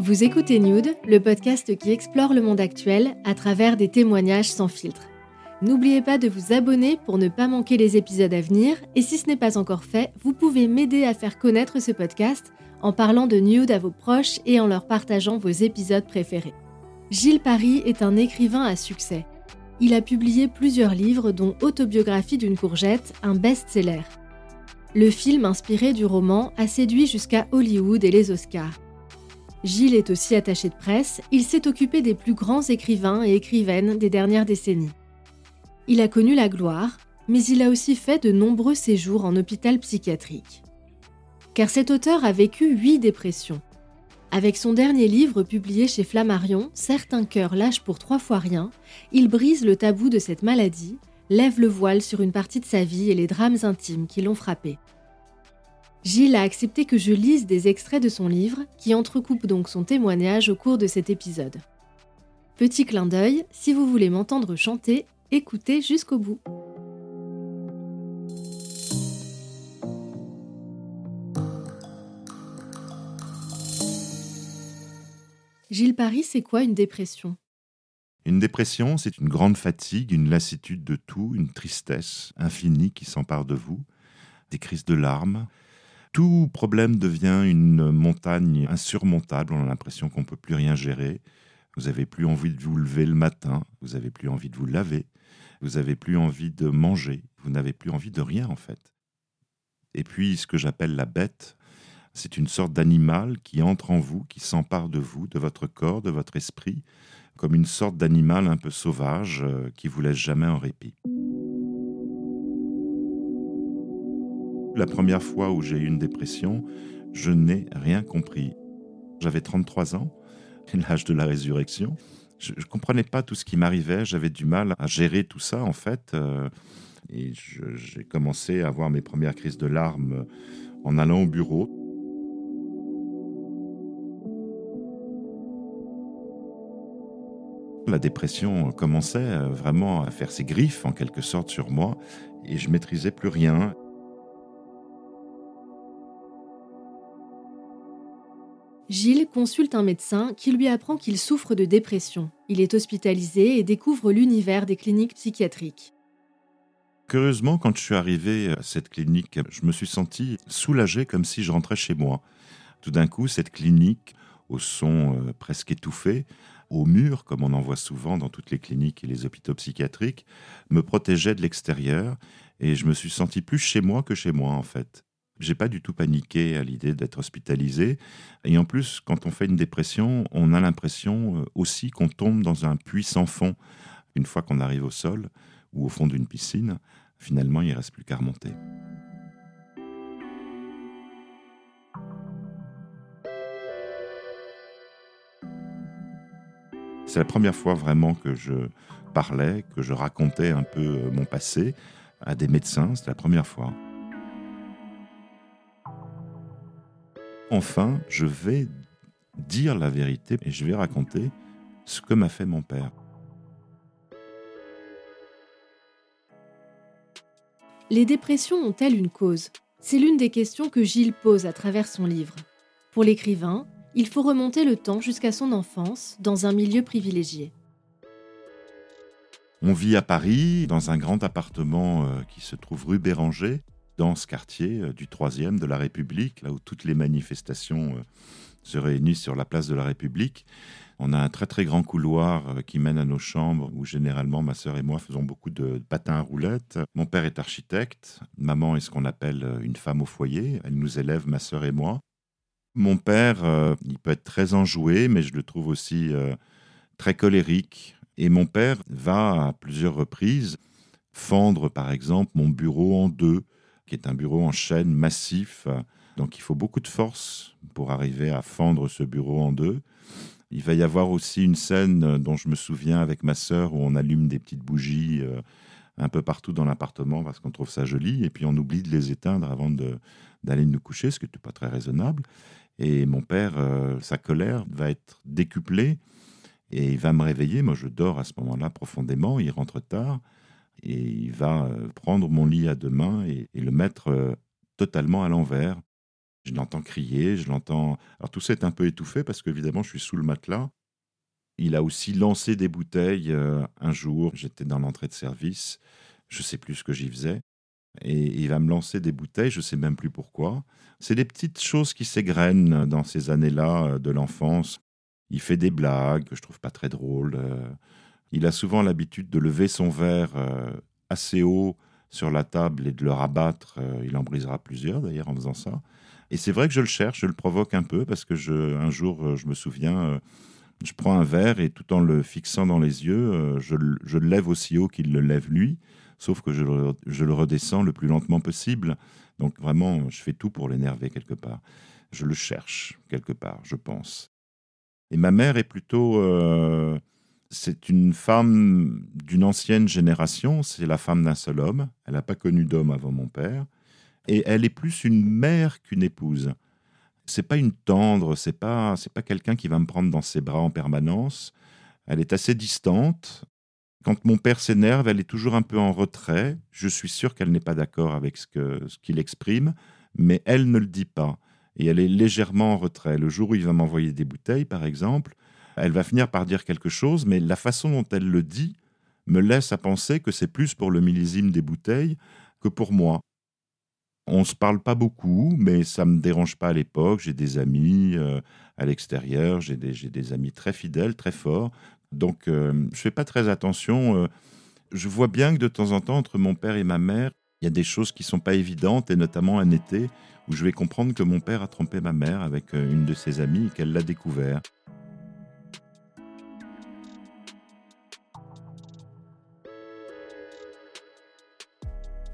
Vous écoutez Nude, le podcast qui explore le monde actuel à travers des témoignages sans filtre. N'oubliez pas de vous abonner pour ne pas manquer les épisodes à venir et si ce n'est pas encore fait, vous pouvez m'aider à faire connaître ce podcast en parlant de Nude à vos proches et en leur partageant vos épisodes préférés. Gilles Paris est un écrivain à succès. Il a publié plusieurs livres dont Autobiographie d'une courgette, un best-seller. Le film inspiré du roman a séduit jusqu'à Hollywood et les Oscars. Gilles est aussi attaché de presse, il s'est occupé des plus grands écrivains et écrivaines des dernières décennies. Il a connu la gloire, mais il a aussi fait de nombreux séjours en hôpital psychiatrique. Car cet auteur a vécu huit dépressions. Avec son dernier livre publié chez Flammarion, Certains cœurs lâchent pour trois fois rien, il brise le tabou de cette maladie, lève le voile sur une partie de sa vie et les drames intimes qui l'ont frappé. Gilles a accepté que je lise des extraits de son livre, qui entrecoupe donc son témoignage au cours de cet épisode. Petit clin d'œil, si vous voulez m'entendre chanter, écoutez jusqu'au bout. Gilles Paris, c'est quoi une dépression? Une dépression, c'est une grande fatigue, une lassitude de tout, une tristesse infinie qui s'empare de vous, des crises de larmes. Tout problème devient une montagne insurmontable, on a l'impression qu'on ne peut plus rien gérer. Vous n'avez plus envie de vous lever le matin, vous n'avez plus envie de vous laver, vous n'avez plus envie de manger, vous n'avez plus envie de rien en fait. Et puis ce que j'appelle la bête, c'est une sorte d'animal qui entre en vous, qui s'empare de vous, de votre corps, de votre esprit, comme une sorte d'animal un peu sauvage euh, qui vous laisse jamais en répit. La première fois où j'ai eu une dépression, je n'ai rien compris. J'avais 33 ans, l'âge de la résurrection. Je ne comprenais pas tout ce qui m'arrivait, j'avais du mal à gérer tout ça en fait. euh, et j'ai commencé à avoir mes premières crises de larmes en allant au bureau. La dépression commençait vraiment à faire ses griffes en quelque sorte sur moi et je maîtrisais plus rien. Gilles consulte un médecin qui lui apprend qu'il souffre de dépression. Il est hospitalisé et découvre l'univers des cliniques psychiatriques. Curieusement, quand je suis arrivé à cette clinique, je me suis senti soulagé comme si je rentrais chez moi. Tout d'un coup, cette clinique, au son euh, presque étouffé, au mur, comme on en voit souvent dans toutes les cliniques et les hôpitaux psychiatriques, me protégeait de l'extérieur et je me suis senti plus chez moi que chez moi en fait. J'ai pas du tout paniqué à l'idée d'être hospitalisé. Et en plus, quand on fait une dépression, on a l'impression euh, aussi qu'on tombe dans un puits sans fond. Une fois qu'on arrive au sol ou au fond d'une piscine, finalement, il reste plus qu'à remonter. C'est la première fois vraiment que je parlais, que je racontais un peu euh, mon passé à des médecins. C'était la première fois. Enfin, je vais dire la vérité et je vais raconter ce que m'a fait mon père. Les dépressions ont-elles une cause? C'est l'une des questions que Gilles pose à travers son livre. Pour l'écrivain, il faut remonter le temps jusqu'à son enfance dans un milieu privilégié. On vit à Paris, dans un grand appartement euh, qui se trouve rue Béranger, dans ce quartier euh, du 3e de la République, là où toutes les manifestations euh, se réunissent sur la place de la République. On a un très très grand couloir euh, qui mène à nos chambres où généralement ma sœur et moi faisons beaucoup de patins à roulettes. Mon père est architecte, maman est ce qu'on appelle une femme au foyer, elle nous élève, ma sœur et moi. Mon père, il peut être très enjoué, mais je le trouve aussi très colérique. Et mon père va à plusieurs reprises fendre, par exemple, mon bureau en deux, qui est un bureau en chêne massif, Donc il faut beaucoup de force pour arriver à fendre ce bureau en deux. Il va y avoir aussi une scène dont je me souviens avec ma sœur où on allume des petites bougies euh, un peu partout dans l'appartement parce qu'on trouve ça joli et puis on oublie de les éteindre avant d'aller nous coucher, ce qui n'était pas très raisonnable. Et mon père, euh, sa colère va être décuplée et il va me réveiller. Moi, je dors à ce moment-là profondément. Il rentre tard et il va euh, prendre mon lit à deux mains et, le mettre euh, totalement à l'envers. Je l'entends crier, je l'entends. Alors tout ça est un peu étouffé parce qu'évidemment, je suis sous le matelas. Il a aussi lancé des bouteilles un jour. J'étais dans l'entrée de service. Je sais plus ce que j'y faisais et il va me lancer des bouteilles, je sais même plus pourquoi. C'est des petites choses qui s'égrènent dans ces années-là euh, de l'enfance. Il fait des blagues que je trouve pas très drôles. Euh. Il a souvent l'habitude de lever son verre euh, assez haut sur la table et de le rabattre. Il en brisera plusieurs d'ailleurs en faisant ça. Et c'est vrai que je le cherche, je le provoque un peu parce que un jour, je me souviens, je prends un verre et tout en le fixant dans les yeux, je, le lève aussi haut qu'il le lève lui sauf que je le, redescends le plus lentement possible. Donc vraiment, je fais tout pour l'énerver quelque part. Je le cherche quelque part, je pense. Et ma mère est plutôt... Euh, c'est une femme d'une ancienne génération, c'est la femme d'un seul homme. Elle n'a pas connu d'homme avant mon père. Et elle est plus une mère qu'une épouse. C'est pas une tendre, c'est pas c'est pas quelqu'un qui va me prendre dans ses bras en permanence. Elle est assez distante, quand mon père s'énerve, elle est toujours un peu en retrait. Je suis sûr qu'elle n'est pas d'accord avec ce qu'il ce exprime, mais elle ne le dit pas. Et elle est légèrement en retrait. Le jour où il va m'envoyer des bouteilles, par exemple, elle va finir par dire quelque chose, mais la façon dont elle le dit me laisse à penser que c'est plus pour le millésime des bouteilles que pour moi. On ne se parle pas beaucoup, mais ça ne me dérange pas à l'époque. J'ai des amis euh, à l'extérieur, j'ai des, des, amis très fidèles, très forts, donc, euh, je ne fais pas très attention. Euh, je vois bien que de temps en temps, entre mon père et ma mère, il y a des choses qui ne sont pas évidentes, et notamment un été où je vais comprendre que mon père a trompé ma mère avec une de ses amies et qu'elle l'a découvert.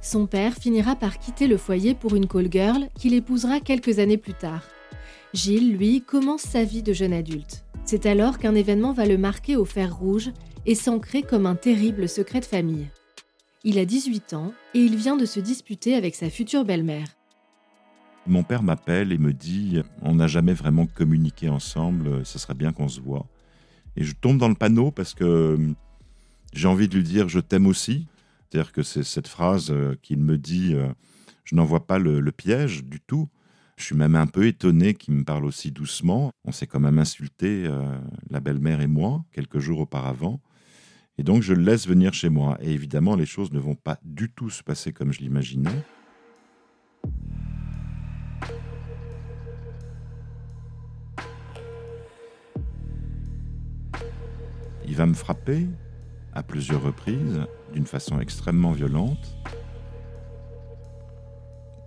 Son père finira par quitter le foyer pour une call girl qu'il épousera quelques années plus tard. Gilles, lui, commence sa vie de jeune adulte. C'est alors qu'un événement va le marquer au fer rouge et s'ancrer comme un terrible secret de famille. Il a 18 ans et il vient de se disputer avec sa future belle-mère. Mon père m'appelle et me dit On n'a jamais vraiment communiqué ensemble, ce serait bien qu'on se voit. Et je tombe dans le panneau parce que hum, j'ai envie de lui dire Je t'aime aussi. C'est-à-dire que c'est cette phrase euh, qu'il me dit euh, Je n'en vois pas le piège du tout. Je suis même un peu étonné qu'il me parle aussi doucement. On s'est quand même insulté, euh, la belle-mère et moi, quelques jours auparavant. Et donc je le laisse venir chez moi. Et évidemment, les choses ne vont pas du tout se passer comme je l'imaginais. Il va me frapper à plusieurs reprises, d'une façon extrêmement violente.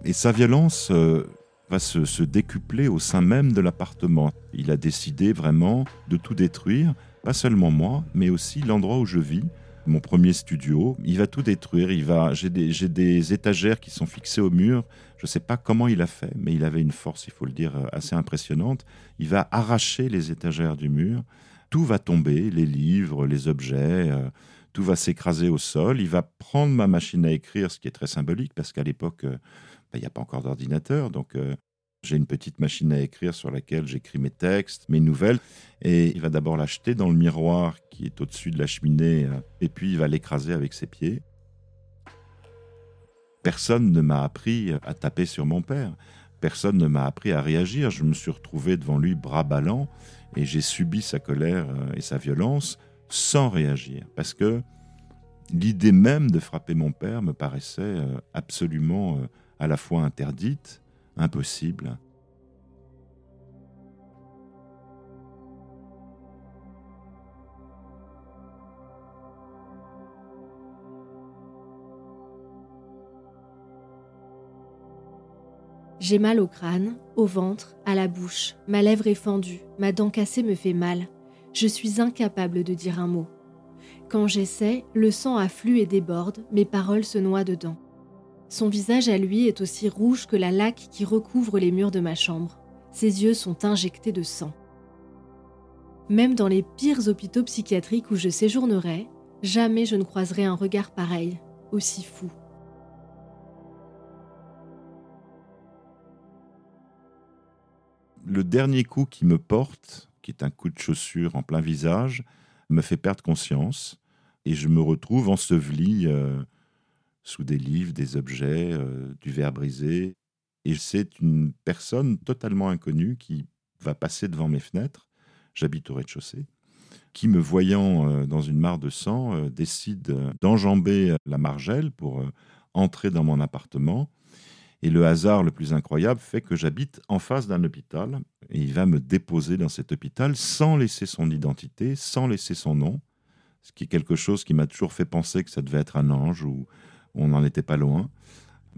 Et sa violence, euh, va se, décupler au sein même de l'appartement. Il a décidé vraiment de tout détruire, pas seulement moi, mais aussi l'endroit où je vis, mon premier studio. Il va tout détruire. Il va, j'ai des, étagères qui sont fixées au mur. Je ne sais pas comment il a fait, mais il avait une force, il faut le dire, assez impressionnante. Il va arracher les étagères du mur. Tout va tomber, les livres, les objets. Euh, tout va s'écraser au sol. Il va prendre ma machine à écrire, ce qui est très symbolique parce qu'à l'époque, euh, il n'y a pas encore d'ordinateur, donc euh, j'ai une petite machine à écrire sur laquelle j'écris mes textes, mes nouvelles, et il va d'abord l'acheter dans le miroir qui est au-dessus de la cheminée, euh, et puis il va l'écraser avec ses pieds. Personne ne m'a appris à taper sur mon père. Personne ne m'a appris à réagir. Je me suis retrouvé devant lui bras ballants et j'ai subi sa colère et sa violence sans réagir. Parce que l'idée même de frapper mon père me paraissait absolument à la fois interdite, impossible. J'ai mal au crâne, au ventre, à la bouche, ma lèvre est fendue, ma dent cassée me fait mal. Je suis incapable de dire un mot. Quand j'essaie, le sang afflue et déborde, mes paroles se noient dedans. Son visage à lui est aussi rouge que la laque qui recouvre les murs de ma chambre. Ses yeux sont injectés de sang. Même dans les pires hôpitaux psychiatriques où je séjournerai, jamais je ne croiserai un regard pareil, aussi fou. Le dernier coup qui me porte, qui est un coup de chaussure en plein visage, me fait perdre conscience et je me retrouve enseveli euh, sous des livres, des objets, euh, du verre brisé. Et c'est une personne totalement inconnue qui va passer devant mes fenêtres. J'habite au rez-de-chaussée qui, me voyant euh, dans une mare de sang, décide d'enjamber la margelle pour entrer dans mon appartement. Et le hasard le plus incroyable fait que j'habite en face d'un hôpital. Et il va me déposer dans cet hôpital sans laisser son identité, sans laisser son nom. Ce qui est quelque chose qui m'a toujours fait penser que ça devait être un ange ou on n'en était pas loin.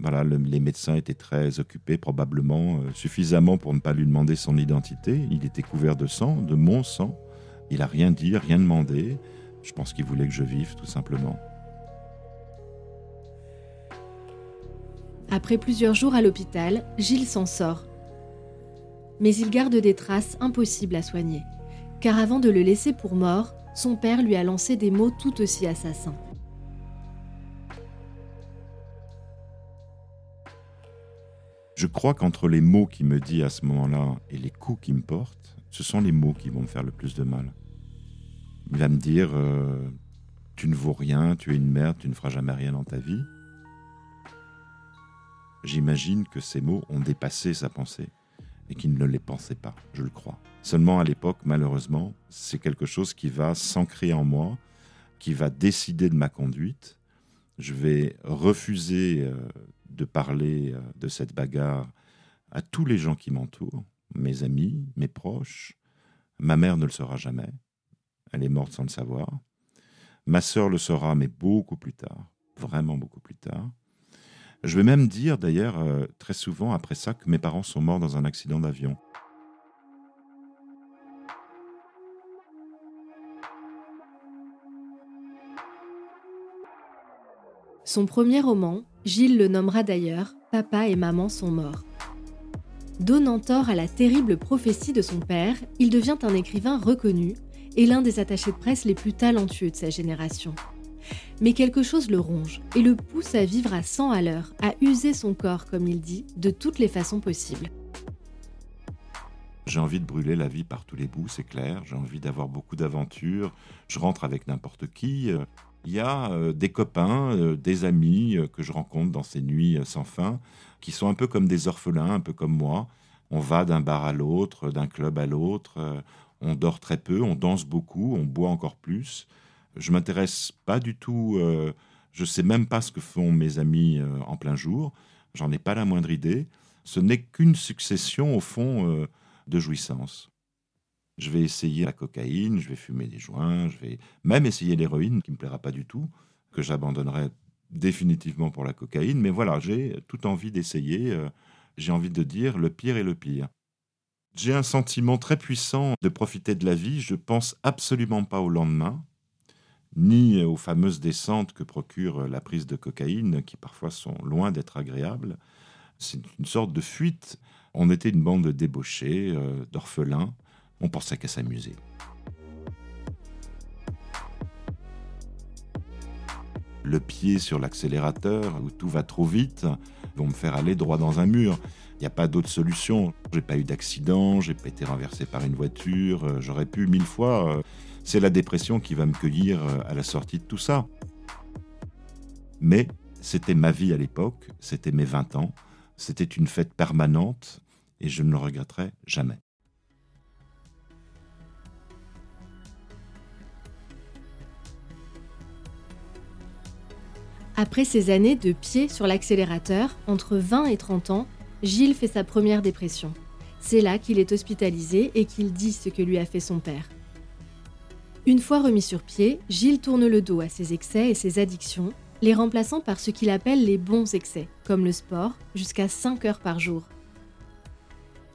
Voilà, les médecins étaient très occupés, probablement euh, suffisamment pour ne pas lui demander son identité. Il était couvert de sang, de mon sang. Il a rien dit, rien demandé. Je pense qu'il voulait que je vive, tout simplement. Après plusieurs jours à l'hôpital, Gilles s'en sort. Mais il garde des traces impossibles à soigner, car avant de le laisser pour mort, son père lui a lancé des mots tout aussi assassins. Je crois qu'entre les mots qu'il me dit à ce moment-là et les coups qu'il me porte, ce sont les mots qui vont me faire le plus de mal. Il va me dire euh, Tu ne vaux rien, tu es une merde, tu ne feras jamais rien dans ta vie. J'imagine que ces mots ont dépassé sa pensée et qu'il ne les pensait pas, je le crois. Seulement à l'époque, malheureusement, c'est quelque chose qui va s'ancrer en moi, qui va décider de ma conduite. Je vais refuser euh, de parler euh, de cette bagarre à tous les gens qui m'entourent, mes amis, mes proches. Ma mère ne le saura jamais. Elle est morte sans le savoir. Ma sœur le saura, mais beaucoup plus tard, vraiment beaucoup plus tard. Je vais même dire d'ailleurs euh, très souvent après ça que mes parents sont morts dans un accident d'avion. Son premier roman, Gilles le nommera d'ailleurs Papa et maman sont morts. Donnant tort à la terrible prophétie de son père, il devient un écrivain reconnu et l'un des attachés de presse les plus talentueux de sa génération. Mais quelque chose le ronge et le pousse à vivre à 100 à l'heure, à user son corps, comme il dit, de toutes les façons possibles. J'ai envie de brûler la vie par tous les bouts, c'est clair. J'ai envie d'avoir beaucoup d'aventures. Je rentre avec n'importe qui. Il y a euh, des copains, euh, des amis euh, que je rencontre dans ces nuits sans fin, qui sont un peu comme des orphelins, un peu comme moi. On va d'un bar à l'autre, d'un club à l'autre, on dort très peu, on danse beaucoup, on boit encore plus. Je m'intéresse pas du tout, je sais même pas ce que font mes amis en plein jour, j'en ai pas la moindre idée. Ce n'est qu'une succession, au fond, de jouissances. Je vais essayer la cocaïne, je vais fumer des joints, je vais même essayer l'héroïne, qui me plaira pas du tout, que j'abandonnerai définitivement pour la cocaïne. Mais voilà, j'ai toute envie d'essayer. Euh, j'ai envie de dire le pire est le pire. J'ai un sentiment très puissant de profiter de la vie. Je pense absolument pas au lendemain, ni aux fameuses descentes que procure la prise de cocaïne, qui parfois sont loin d'être agréables. C'est une sorte de fuite. On était une bande de débauchés, euh, d'orphelins, on pensait qu'à s'amuser. Le pied sur l'accélérateur, où tout va trop vite, vont me faire aller droit dans un mur. Il n'y a pas d'autre solution. J'ai pas eu d'accident, j'ai pas été renversé par une voiture, euh, j'aurais pu mille fois. C'est la dépression qui va me cueillir euh, à la sortie de tout ça. Mais c'était ma vie à l'époque, c'était mes 20 ans, c'était une fête permanente et je ne le regretterai jamais. Après ces années de pied sur l'accélérateur, entre 20 et 30 ans, Gilles fait sa première dépression. C'est là qu'il est hospitalisé et qu'il dit ce que lui a fait son père. Une fois remis sur pied, Gilles tourne le dos à ses excès et ses addictions, les remplaçant par ce qu'il appelle les bons excès, comme le sport, jusqu'à 5 heures par jour.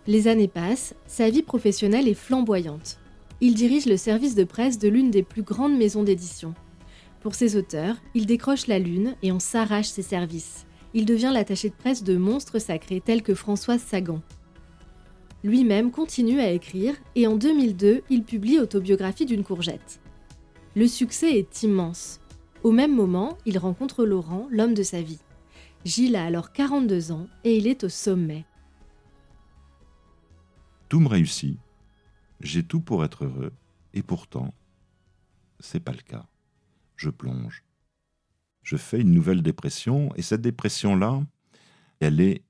Les années passent, sa vie professionnelle est flamboyante. Il dirige le service de presse de l'une des plus grandes maisons d'édition. Pour ses auteurs, il décroche la lune et on s'arrache ses services. il devient l'attaché de presse de monstres sacrés tels que Françoise Sagan. Lui-même continue à écrire et en 2002, il publie Autobiographie d'une courgette. Le succès est immense. Au même moment, il rencontre Laurent, l'homme de sa vie. Gilles a alors 42 ans et il est au sommet. Tout me réussit. J'ai tout pour être heureux. Et pourtant, c'est pas le cas. Je plonge. Je fais une nouvelle dépression et cette dépression-là, elle est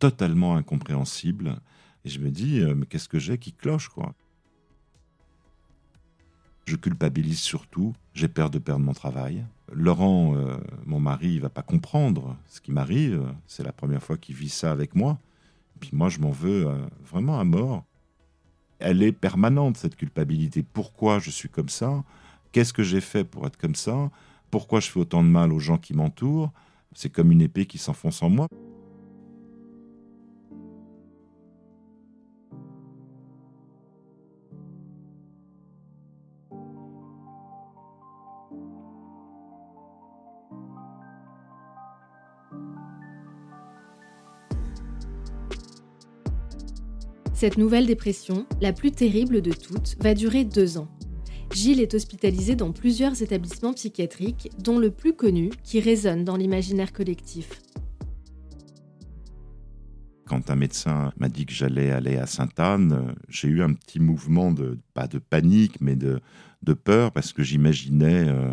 totalement incompréhensible. Et je me dis, euh, mais qu'est-ce que j'ai qui cloche, quoi? Je culpabilise surtout, j'ai peur de perdre mon travail. Laurent, euh, mon mari, il va pas comprendre ce qui m'arrive. C'est la première fois qu'il vit ça avec moi. Puis moi, je m'en veux euh, vraiment à mort. Elle est permanente, cette culpabilité. Pourquoi je suis comme ça? Qu'est-ce que j'ai fait pour être comme ça? Pourquoi je fais autant de mal aux gens qui m'entourent? C'est comme une épée qui s'enfonce en moi. Cette nouvelle dépression, la plus terrible de toutes, va durer deux ans. Gilles est hospitalisé dans plusieurs établissements psychiatriques, dont le plus connu qui résonne dans l'imaginaire collectif. Quand un médecin m'a dit que j'allais aller à Sainte-Anne, j'ai eu un petit mouvement de, pas de panique, mais de, de peur, parce que j'imaginais euh,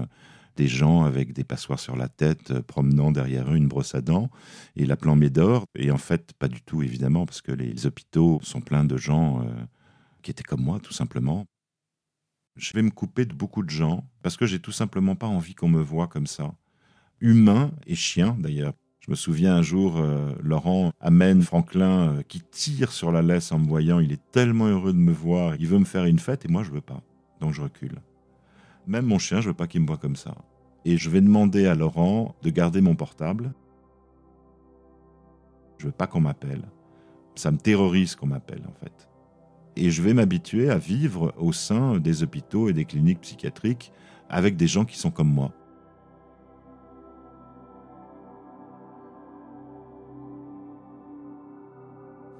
des gens avec des passoires sur la tête, euh, promenant derrière eux une brosse à dents et l'appelant Médor. Et en fait, pas du tout, évidemment, parce que les hôpitaux sont pleins de gens euh, qui étaient comme moi, tout simplement. Je vais me couper de beaucoup de gens parce que j'ai tout simplement pas envie qu'on me voie comme ça. Humain et chien, d'ailleurs. Je me souviens un jour, euh, Laurent amène Franklin qui tire sur la laisse en me voyant. Il est tellement heureux de me voir. Il veut me faire une fête et moi, je veux pas. Donc, je recule. Même mon chien, je veux pas qu'il me voit comme ça. Et je vais demander à Laurent de garder mon portable. Je veux pas qu'on m'appelle. Ça me terrorise qu'on m'appelle, en fait. Et je vais m'habituer à vivre au sein des hôpitaux et des cliniques psychiatriques avec des gens qui sont comme moi.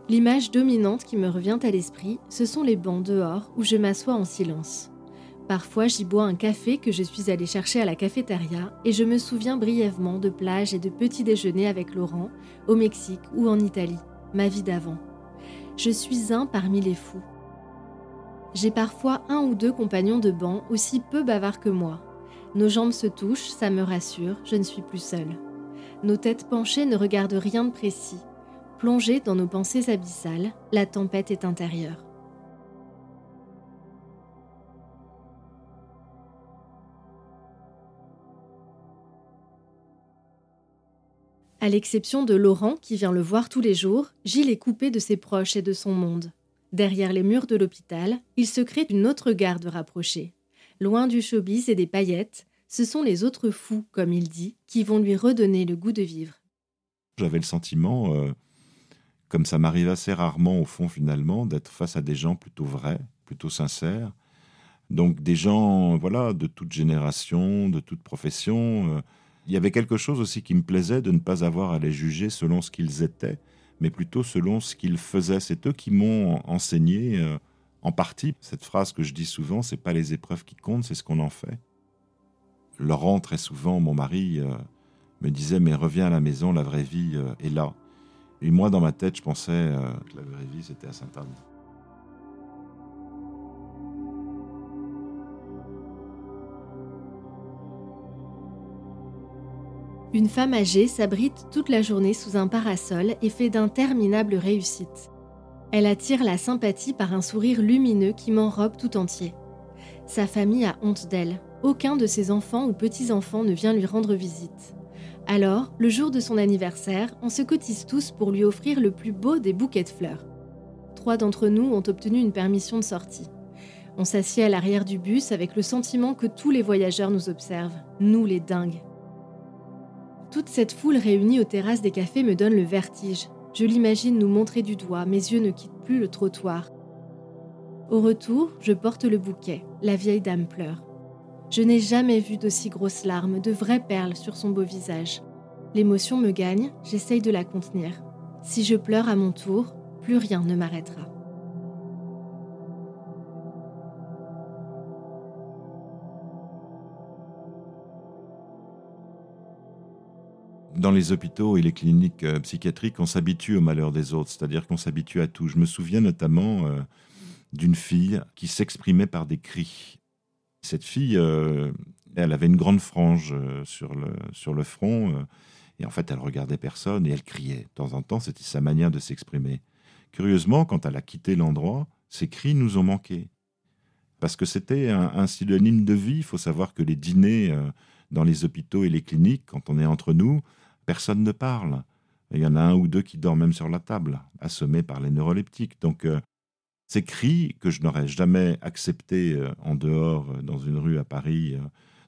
L'image dominante qui me revient à l'esprit, ce sont les bancs dehors où je m'assois en silence. Parfois, j'y bois un café que je suis allée chercher à la cafétéria et je me souviens brièvement de plages et de petits déjeuners avec Laurent au Mexique ou en Italie, ma vie d'avant. Je suis un parmi les fous. J'ai parfois un ou deux compagnons de banc aussi peu bavards que moi. Nos jambes se touchent, ça me rassure, je ne suis plus seule. Nos têtes penchées ne regardent rien de précis. Plongées dans nos pensées abyssales, la tempête est intérieure. À l'exception de Laurent qui vient le voir tous les jours, Gilles est coupé de ses proches et de son monde. Derrière les murs de l'hôpital, il se crée une autre garde rapprochée. Loin du showbiz et des paillettes, ce sont les autres fous, comme il dit, qui vont lui redonner le goût de vivre. J'avais le sentiment, euh, comme ça m'arrive assez rarement au fond finalement, d'être face à des gens plutôt vrais, plutôt sincères. Donc des gens, voilà, de toute génération, de toute profession. Euh, il y avait quelque chose aussi qui me plaisait de ne pas avoir à les juger selon ce qu'ils étaient, mais plutôt selon ce qu'ils faisaient. C'est eux qui m'ont enseigné euh, en partie cette phrase que je dis souvent, c'est pas les épreuves qui comptent, c'est ce qu'on en fait. Laurent, très souvent, mon mari, euh, me disait mais reviens à la maison, la vraie vie euh, est là. Et moi, dans ma tête, je pensais que la vraie vie, c'était à Sainte-Anne. Une femme âgée s'abrite toute la journée sous un parasol et fait d'interminables réussites. Elle attire la sympathie par un sourire lumineux qui m'enrobe tout entier. Sa famille a honte d'elle. Aucun de ses enfants ou petits-enfants ne vient lui rendre visite. Alors, le jour de son anniversaire, on se cotise tous pour lui offrir le plus beau des bouquets de fleurs. Trois d'entre nous ont obtenu une permission de sortie. On s'assied à l'arrière du bus avec le sentiment que tous les voyageurs nous observent, nous les dingues. Toute cette foule réunie aux terrasses des cafés me donne le vertige. Je l'imagine nous montrer du doigt, mes yeux ne quittent plus le trottoir. Au retour, je porte le bouquet. La vieille dame pleure. Je n'ai jamais vu d'aussi grosses larmes, de vraies perles sur son beau visage. L'émotion me gagne, j'essaye de la contenir. Si je pleure à mon tour, plus rien ne m'arrêtera. Dans les hôpitaux et les cliniques euh, psychiatriques, on s'habitue au malheur des autres, c'est-à-dire qu'on s'habitue à tout. Je me souviens notamment euh, d'une fille qui s'exprimait par des cris. Cette fille, euh, elle avait une grande frange sur, le, sur le front, et en fait, elle regardait personne et elle criait. De temps en temps, c'était sa manière de s'exprimer. Curieusement, quand elle a quitté l'endroit, ses cris nous ont manqué. Parce que c'était un, synonyme de vie. Il faut savoir que les dîners dans les hôpitaux et les cliniques, quand on est entre nous, personne ne parle. Il y en a un ou deux qui dorment même sur la table, assommés par les neuroleptiques. Donc, euh, ces cris que je n'aurais jamais acceptés euh, en dehors, euh, dans une rue à Paris,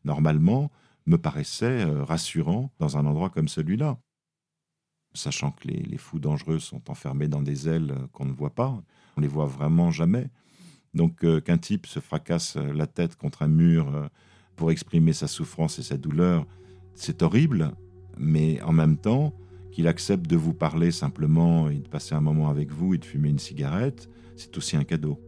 normalement, me paraissaient rassurants dans un endroit comme celui-là. Sachant que les, fous dangereux sont enfermés dans des ailes qu'on ne voit pas, on les voit vraiment jamais. Donc, qu'un type se fracasse la tête contre un mur pour exprimer sa souffrance et sa douleur, c'est horrible, mais en même temps, qu'il accepte de vous parler simplement et de passer un moment avec vous et de fumer une cigarette, c'est aussi un cadeau.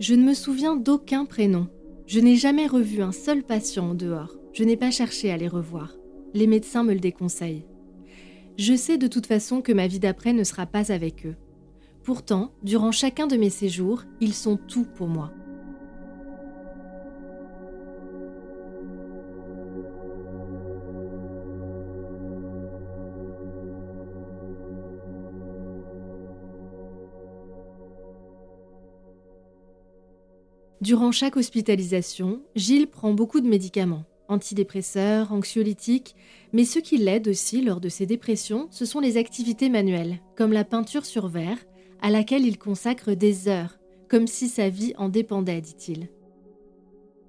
Je ne me souviens d'aucun prénom. Je n'ai jamais revu un seul patient en dehors. Je n'ai pas cherché à les revoir. Les médecins me le déconseillent. Je sais de toute façon que ma vie d'après ne sera pas avec eux. Pourtant, durant chacun de mes séjours, ils sont tout pour moi. Durant chaque hospitalisation, Gilles prend beaucoup de médicaments antidépresseurs, anxiolytiques, mais ce qui l'aide aussi lors de ses dépressions, ce sont les activités manuelles, comme la peinture sur verre, à laquelle il consacre des heures, comme si sa vie en dépendait, dit-il.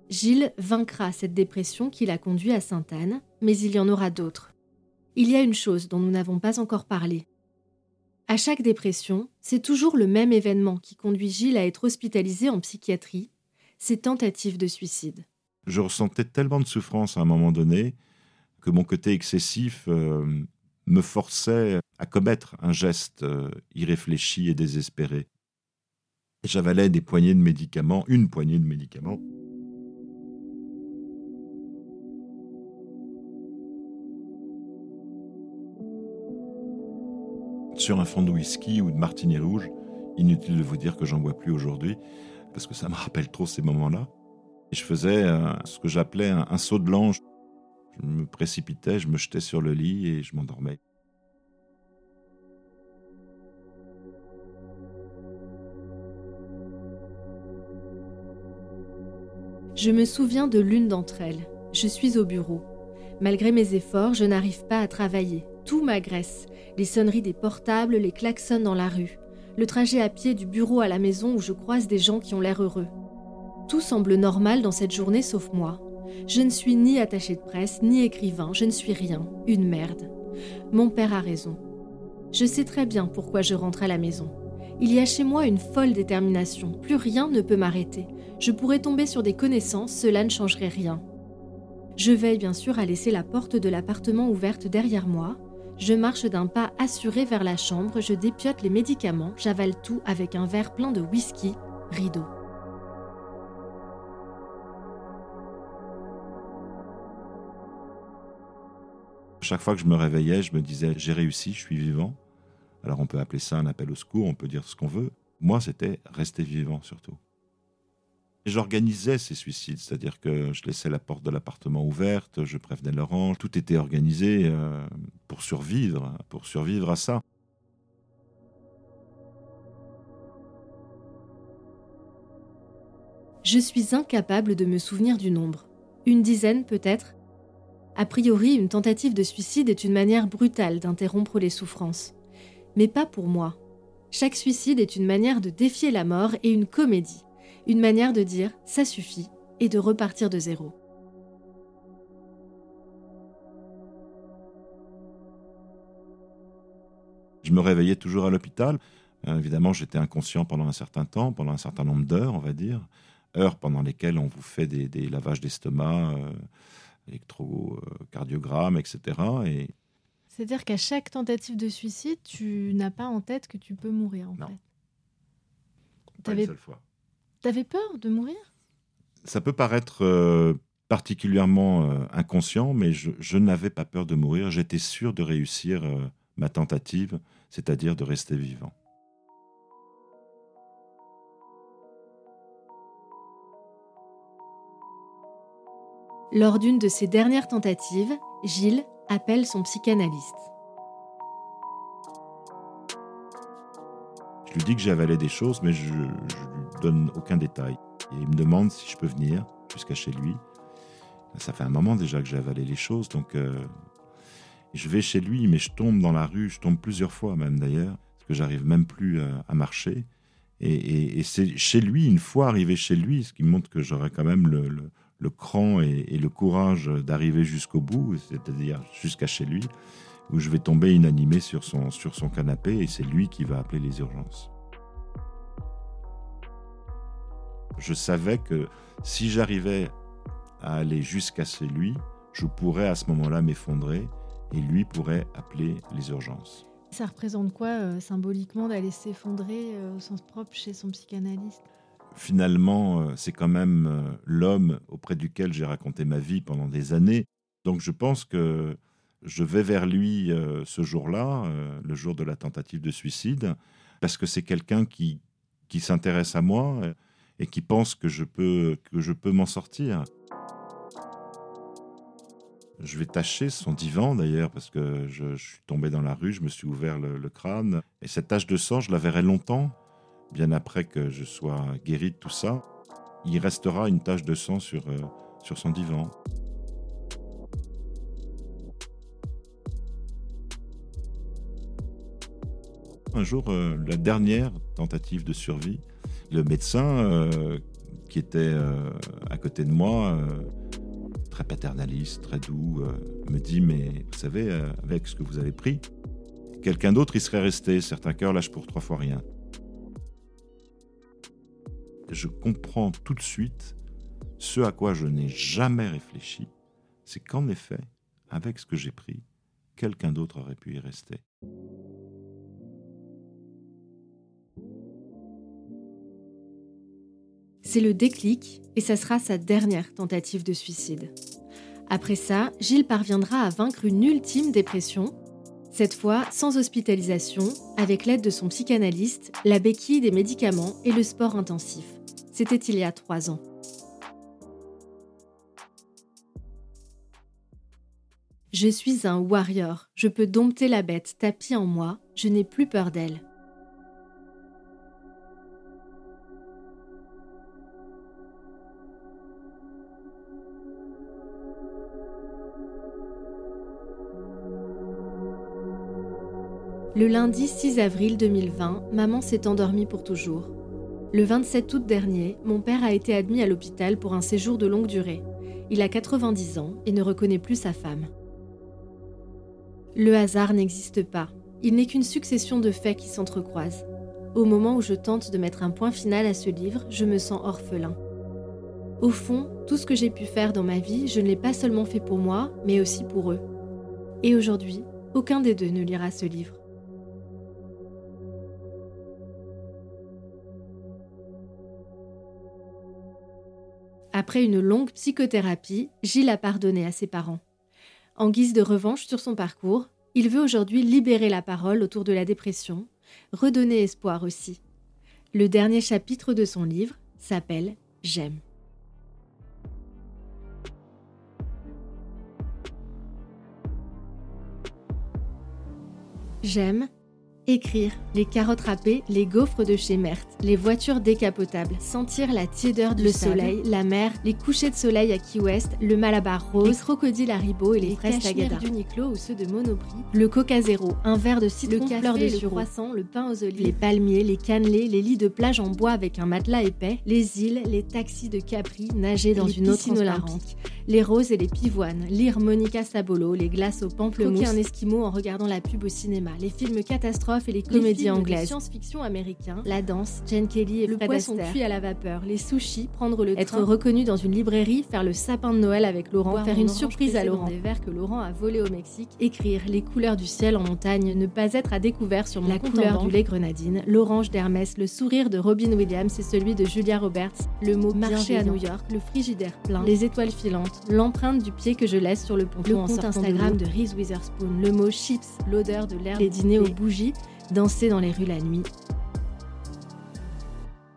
Gilles vaincra cette dépression qui l'a conduit à Sainte-Anne, mais il y en aura d'autres. Il y a une chose dont nous n'avons pas encore parlé. À chaque dépression, c'est toujours le même événement qui conduit Gilles à être hospitalisé en psychiatrie, ses tentatives de suicide je ressentais tellement de souffrance à un moment donné que mon côté excessif euh, me forçait à commettre un geste euh, irréfléchi et désespéré. J'avalais des poignées de médicaments, une poignée de médicaments. Sur un fond de whisky ou de martini rouge, inutile de vous dire que j'en bois plus aujourd'hui, parce que ça me rappelle trop ces moments-là. Je faisais euh, ce que j'appelais un, saut de l'ange. Je me précipitais, je me jetais sur le lit et je m'endormais. Je me souviens de l'une d'entre elles. Je suis au bureau. Malgré mes efforts, je n'arrive pas à travailler. Tout m'agresse. Les sonneries des portables, les klaxons dans la rue. Le trajet à pied du bureau à la maison où je croise des gens qui ont l'air heureux. Tout semble normal dans cette journée sauf moi. Je ne suis ni attaché de presse, ni écrivain, je ne suis rien, une merde. Mon père a raison. Je sais très bien pourquoi je rentre à la maison. Il y a chez moi une folle détermination, plus rien ne peut m'arrêter. Je pourrais tomber sur des connaissances, cela ne changerait rien. Je veille bien sûr à laisser la porte de l'appartement ouverte derrière moi. Je marche d'un pas assuré vers la chambre, je dépiote les médicaments, j'avale tout avec un verre plein de whisky, rideau. Chaque fois que je me réveillais, je me disais j'ai réussi, je suis vivant. Alors on peut appeler ça un appel au secours, on peut dire ce qu'on veut. Moi, c'était rester vivant surtout. J'organisais ces suicides, c'est-à-dire que je laissais la porte de l'appartement ouverte, je prévenais Laurent, tout était organisé euh, pour survivre, pour survivre à ça. Je suis incapable de me souvenir du nombre. Une dizaine peut-être, a priori, une tentative de suicide est une manière brutale d'interrompre les souffrances. Mais pas pour moi. Chaque suicide est une manière de défier la mort et une comédie. Une manière de dire ça suffit et de repartir de zéro. Je me réveillais toujours à l'hôpital. Euh, évidemment, j'étais inconscient pendant un certain temps, pendant un certain nombre d'heures, on va dire. Heures pendant lesquelles on vous fait des, lavages d'estomac, euh, électrocardiogramme, etc. Et... C'est-à-dire qu'à chaque tentative de suicide, tu n'as pas en tête que tu peux mourir, en non. fait. Pas une seule fois. T'avais peur de mourir? Ça peut paraître euh, particulièrement euh, inconscient, mais je, n'avais pas peur de mourir. J'étais sûr de réussir euh, ma tentative, c'est-à-dire de rester vivant. Lors d'une de ses dernières tentatives, Gilles appelle son psychanalyste. Je lui dis que j'ai avalé des choses, mais je, ne donne aucun détail. Et il me demande si je peux venir jusqu'à chez lui. Ça fait un moment déjà que j'ai avalé les choses, donc euh, je vais chez lui, mais je tombe dans la rue, je tombe plusieurs fois même d'ailleurs, parce que j'arrive même plus euh, à, marcher. Et, c'est chez lui, une fois arrivé chez lui, ce qui montre que j'aurais quand même le, cran et, le courage d'arriver jusqu'au bout, c'est-à-dire jusqu'à chez lui, où je vais tomber inanimé sur son, sur son canapé et c'est lui qui va appeler les urgences. Je savais que si j'arrivais à aller jusqu'à chez lui, je pourrais à ce moment-là m'effondrer et lui pourrait appeler les urgences. Ça représente quoi euh, symboliquement d'aller s'effondrer euh, au sens propre chez son psychanalyste? Finalement, euh, c'est quand même l'homme auprès duquel j'ai raconté ma vie pendant des années. Donc je pense que je vais vers lui euh, ce jour-là, euh, le jour de la tentative de suicide, parce que c'est quelqu'un qui, qui s'intéresse à moi euh, et qui pense que je peux, que je peux m'en sortir. Je vais tâcher son divan d'ailleurs, parce que je, suis tombé dans la rue, je me suis ouvert le, crâne. Et cette tache de sang, je la verrai longtemps, bien après que je sois guéri de tout ça. Il restera une tache de sang sur, sur son divan. Un jour, euh, la dernière tentative de survie, le médecin euh, qui était euh, à côté de moi, très paternaliste, très doux, me dit Mais vous savez, avec ce que vous avez pris, quelqu'un d'autre y serait resté. Certains cœurs lâchent pour trois fois rien. Je comprends tout de suite ce à quoi je n'ai jamais réfléchi, c'est qu'en effet, avec ce que j'ai pris, quelqu'un d'autre aurait pu y rester. C'est le déclic et ça sera sa dernière tentative de suicide. Après ça, Gilles parviendra à vaincre une ultime dépression, cette fois sans hospitalisation, avec l'aide de son psychanalyste, la béquille des médicaments et le sport intensif. C'était il y a trois ans. Je suis un warrior, je peux dompter la bête tapie en moi, je n'ai plus peur d'elle. Le lundi 6 avril 2020, maman s'est endormie pour toujours. Le 27 août dernier, mon père a été admis à l'hôpital pour un séjour de longue durée. Il a 90 ans et ne reconnaît plus sa femme. Le hasard n'existe pas. Il n'est qu'une succession de faits qui s'entrecroisent. Au moment où je tente de mettre un point final à ce livre, je me sens orphelin. Au fond, tout ce que j'ai pu faire dans ma vie, je ne l'ai pas seulement fait pour moi, mais aussi pour eux. Et aujourd'hui, aucun des deux ne lira ce livre. Après une longue psychothérapie, Gilles a pardonné à ses parents. En guise de revanche sur son parcours, il veut aujourd'hui libérer la parole autour de la dépression, redonner espoir aussi. Le dernier chapitre de son livre s'appelle J'aime. J'aime Écrire, les carottes râpées, les gaufres de chez Merthe, les voitures décapotables, sentir la tiédeur du soleil, la mer, les couchers de soleil à Key West, le malabar rose, les crocodiles Haribo et les, fraises Tagada. d'Uniqlo ou ceux de Monoprix, le Coca Zéro, un verre de citron, le fleur de le croissant, le pain aux olives, les palmiers, les cannelés, les lits de plage en bois avec un matelas épais, les îles, les taxis de Capri, nager dans une autre olympique, les roses et les pivoines, lire Monica Sabolo, les glaces au pamplemousse, un esquimau en regardant la pub au cinéma, les films catastrophes et les comédies anglaises, science-fiction américain, la danse, Jane Kelly et le poisson cuit à la vapeur, les sushis, prendre le être reconnu dans une librairie, faire le sapin de Noël avec Laurent, faire une surprise à Laurent, des verres que Laurent a volés au Mexique, écrire les couleurs du ciel en montagne, ne pas être à découvert sur mon la couleur du lait grenadine, l'orange d'Hermès, le sourire de Robin Williams et celui de Julia Roberts, le mot marché à New York, le frigidaire plein, les étoiles filantes, l'empreinte du pied que je laisse sur le ponton le compte Instagram de, de Reese Witherspoon, le mot chips, l'odeur de l'air, les dîners aux bougies, danser dans les rues la nuit,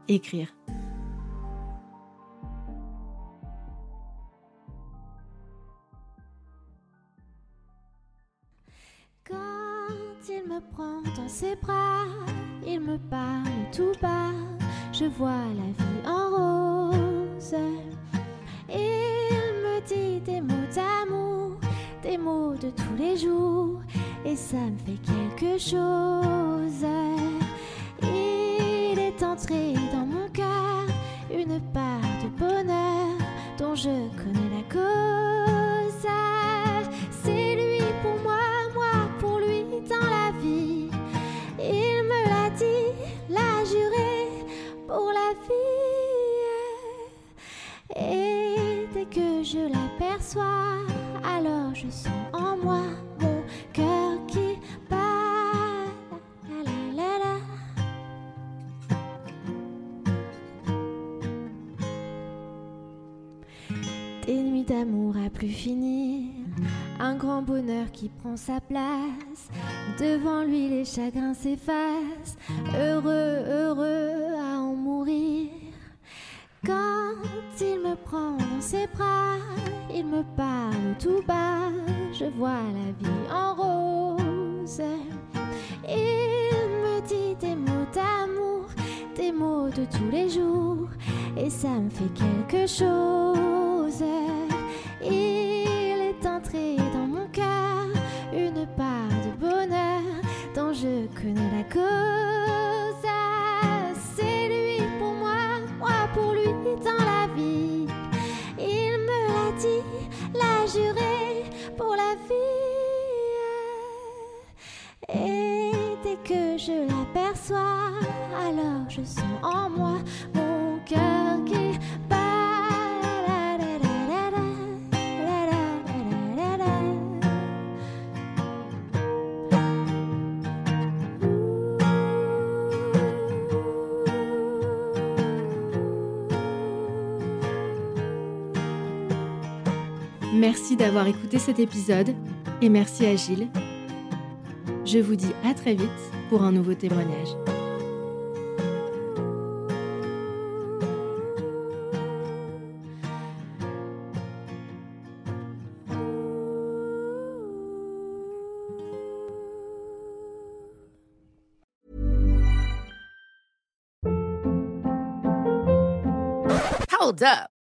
écrire. Quand il me prend dans ses bras, il me parle tout bas, je vois la vie en rose. Il me dit des mots d'amour, des mots de tous les jours, et ça me fait quelque chose. Il est entré dans mon cœur une part de bonheur dont je connais la cause. C'est lui pour moi, moi pour lui dans la vie. Il me l'a dit, l'a juré pour la vie. Et dès que je l'aperçois, alors je sens bonheur qui prend sa place. Devant lui, les chagrins s'effacent, heureux, heureux à en mourir. Quand il me prend dans ses bras, il me parle tout bas, je vois la vie en rose. Il me dit des mots d'amour, des mots de tous les jours, et ça me fait quelque chose. Il est entré dans mon je connais la cause. C'est lui pour moi, moi pour lui dans la vie. Il me l'a dit, l'a juré pour la vie. Et dès que je l'aperçois, alors je sens en moi mon cœur qui bat. Merci d'avoir écouté cet épisode et merci à Gilles. Je vous dis à très vite pour un nouveau témoignage.